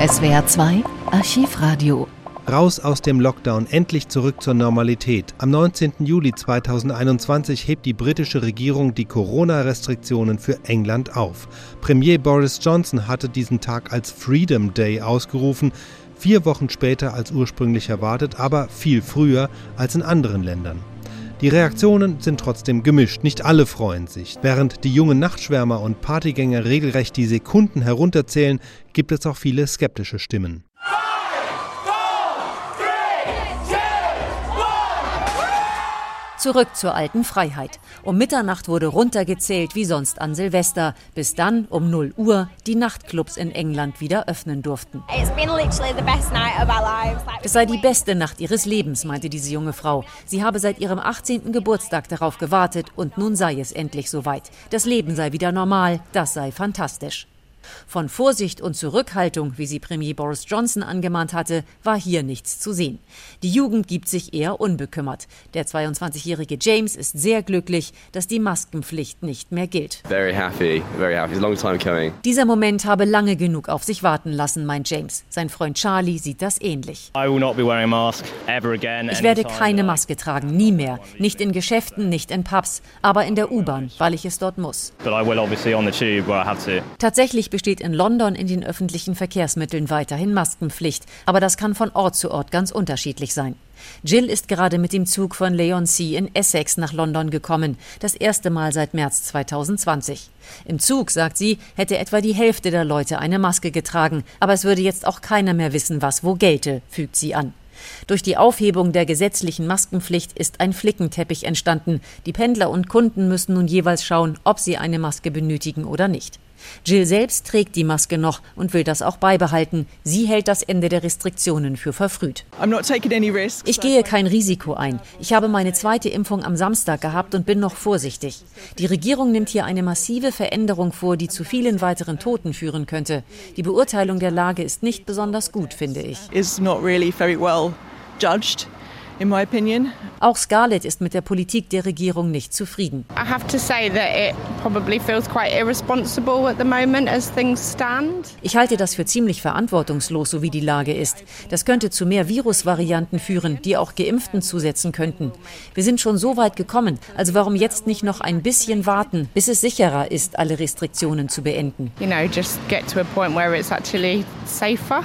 SWR 2 Archivradio. Raus aus dem Lockdown, endlich zurück zur Normalität. Am 19. Juli 2021 hebt die britische Regierung die Corona-Restriktionen für England auf. Premier Boris Johnson hatte diesen Tag als Freedom Day ausgerufen, vier Wochen später als ursprünglich erwartet, aber viel früher als in anderen Ländern. Die Reaktionen sind trotzdem gemischt, nicht alle freuen sich. Während die jungen Nachtschwärmer und Partygänger regelrecht die Sekunden herunterzählen, gibt es auch viele skeptische Stimmen. Zurück zur alten Freiheit. Um Mitternacht wurde runtergezählt wie sonst an Silvester, bis dann um 0 Uhr die Nachtclubs in England wieder öffnen durften. Es sei die beste Nacht ihres Lebens, meinte diese junge Frau. Sie habe seit ihrem 18. Geburtstag darauf gewartet und nun sei es endlich soweit. Das Leben sei wieder normal, das sei fantastisch. Von Vorsicht und Zurückhaltung, wie sie Premier Boris Johnson angemahnt hatte, war hier nichts zu sehen. Die Jugend gibt sich eher unbekümmert. Der 22-jährige James ist sehr glücklich, dass die Maskenpflicht nicht mehr gilt. Very happy, very happy. It's a long time coming. Dieser Moment habe lange genug auf sich warten lassen, meint James. Sein Freund Charlie sieht das ähnlich. I will not be wearing a mask ever again. Ich werde keine Maske tragen, nie mehr. Nicht in Geschäften, nicht in Pubs, aber in der U-Bahn, weil ich es dort muss. But I will obviously on the tube where I have to. Tatsächlich besteht in London in den öffentlichen Verkehrsmitteln weiterhin Maskenpflicht, aber das kann von Ort zu Ort ganz unterschiedlich sein. Jill ist gerade mit dem Zug von Leigh-on-Sea in Essex nach London gekommen, das erste Mal seit März 2020. Im Zug, sagt sie, hätte etwa die Hälfte der Leute eine Maske getragen, aber es würde jetzt auch keiner mehr wissen, was wo gelte, fügt sie an. Durch die Aufhebung der gesetzlichen Maskenpflicht ist ein Flickenteppich entstanden. Die Pendler und Kunden müssen nun jeweils schauen, ob sie eine Maske benötigen oder nicht. Jill selbst trägt die Maske noch und will das auch beibehalten. Sie hält das Ende der Restriktionen für verfrüht. Ich gehe kein Risiko ein. Ich habe meine zweite Impfung am Samstag gehabt und bin noch vorsichtig. Die Regierung nimmt hier eine massive Veränderung vor, die zu vielen weiteren Toten führen könnte. Die Beurteilung der Lage ist nicht besonders gut, finde ich. In my opinion. Auch Scarlett ist mit der Politik der Regierung nicht zufrieden. I have to say that it probably feels quite irresponsible at the moment as things stand. Ich halte das für ziemlich verantwortungslos, so wie die Lage ist. Das könnte zu mehr Virusvarianten führen, die auch Geimpften zusetzen könnten. Wir sind schon so weit gekommen, also warum jetzt nicht noch ein bisschen warten, bis es sicherer ist, alle Restriktionen zu beenden? You know, just get to a point where it's actually safer.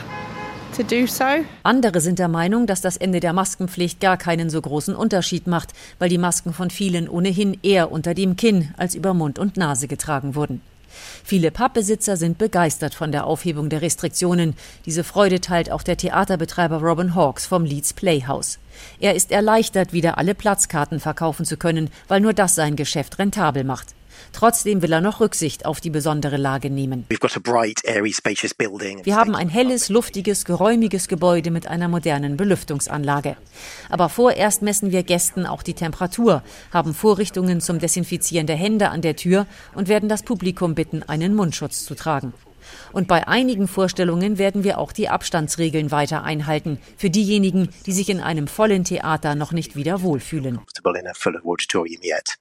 Andere sind der Meinung, dass das Ende der Maskenpflicht gar keinen so großen Unterschied macht, weil die Masken von vielen ohnehin eher unter dem Kinn als über Mund und Nase getragen wurden. Viele Pubbesitzer sind begeistert von der Aufhebung der Restriktionen. Diese Freude teilt auch der Theaterbetreiber Robin Hawkes vom Leeds Playhouse. Er ist erleichtert, wieder alle Platzkarten verkaufen zu können, weil nur das sein Geschäft rentabel macht. Trotzdem will er noch Rücksicht auf die besondere Lage nehmen. Wir haben ein helles, luftiges, geräumiges Gebäude mit einer modernen Belüftungsanlage. Aber vorerst messen wir Gästen auch die Temperatur, haben Vorrichtungen zum Desinfizieren der Hände an der Tür und werden das Publikum bitten, einen Mundschutz zu tragen. Und bei einigen Vorstellungen werden wir auch die Abstandsregeln weiter einhalten, für diejenigen, die sich in einem vollen Theater noch nicht wieder wohlfühlen.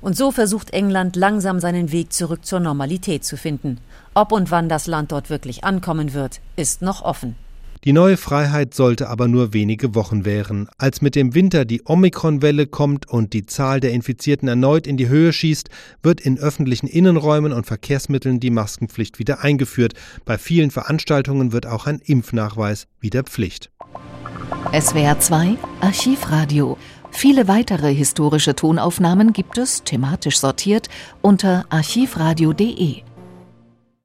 Und so versucht England langsam seinen Weg zurück zur Normalität zu finden. Ob und wann das Land dort wirklich ankommen wird, ist noch offen. Die neue Freiheit sollte aber nur wenige Wochen währen. Als mit dem Winter die Omikron-Welle kommt und die Zahl der Infizierten erneut in die Höhe schießt, wird in öffentlichen Innenräumen und Verkehrsmitteln die Maskenpflicht wieder eingeführt. Bei vielen Veranstaltungen wird auch ein Impfnachweis wieder Pflicht. SWR 2 Archivradio. Viele weitere historische Tonaufnahmen gibt es, thematisch sortiert, unter archivradio.de.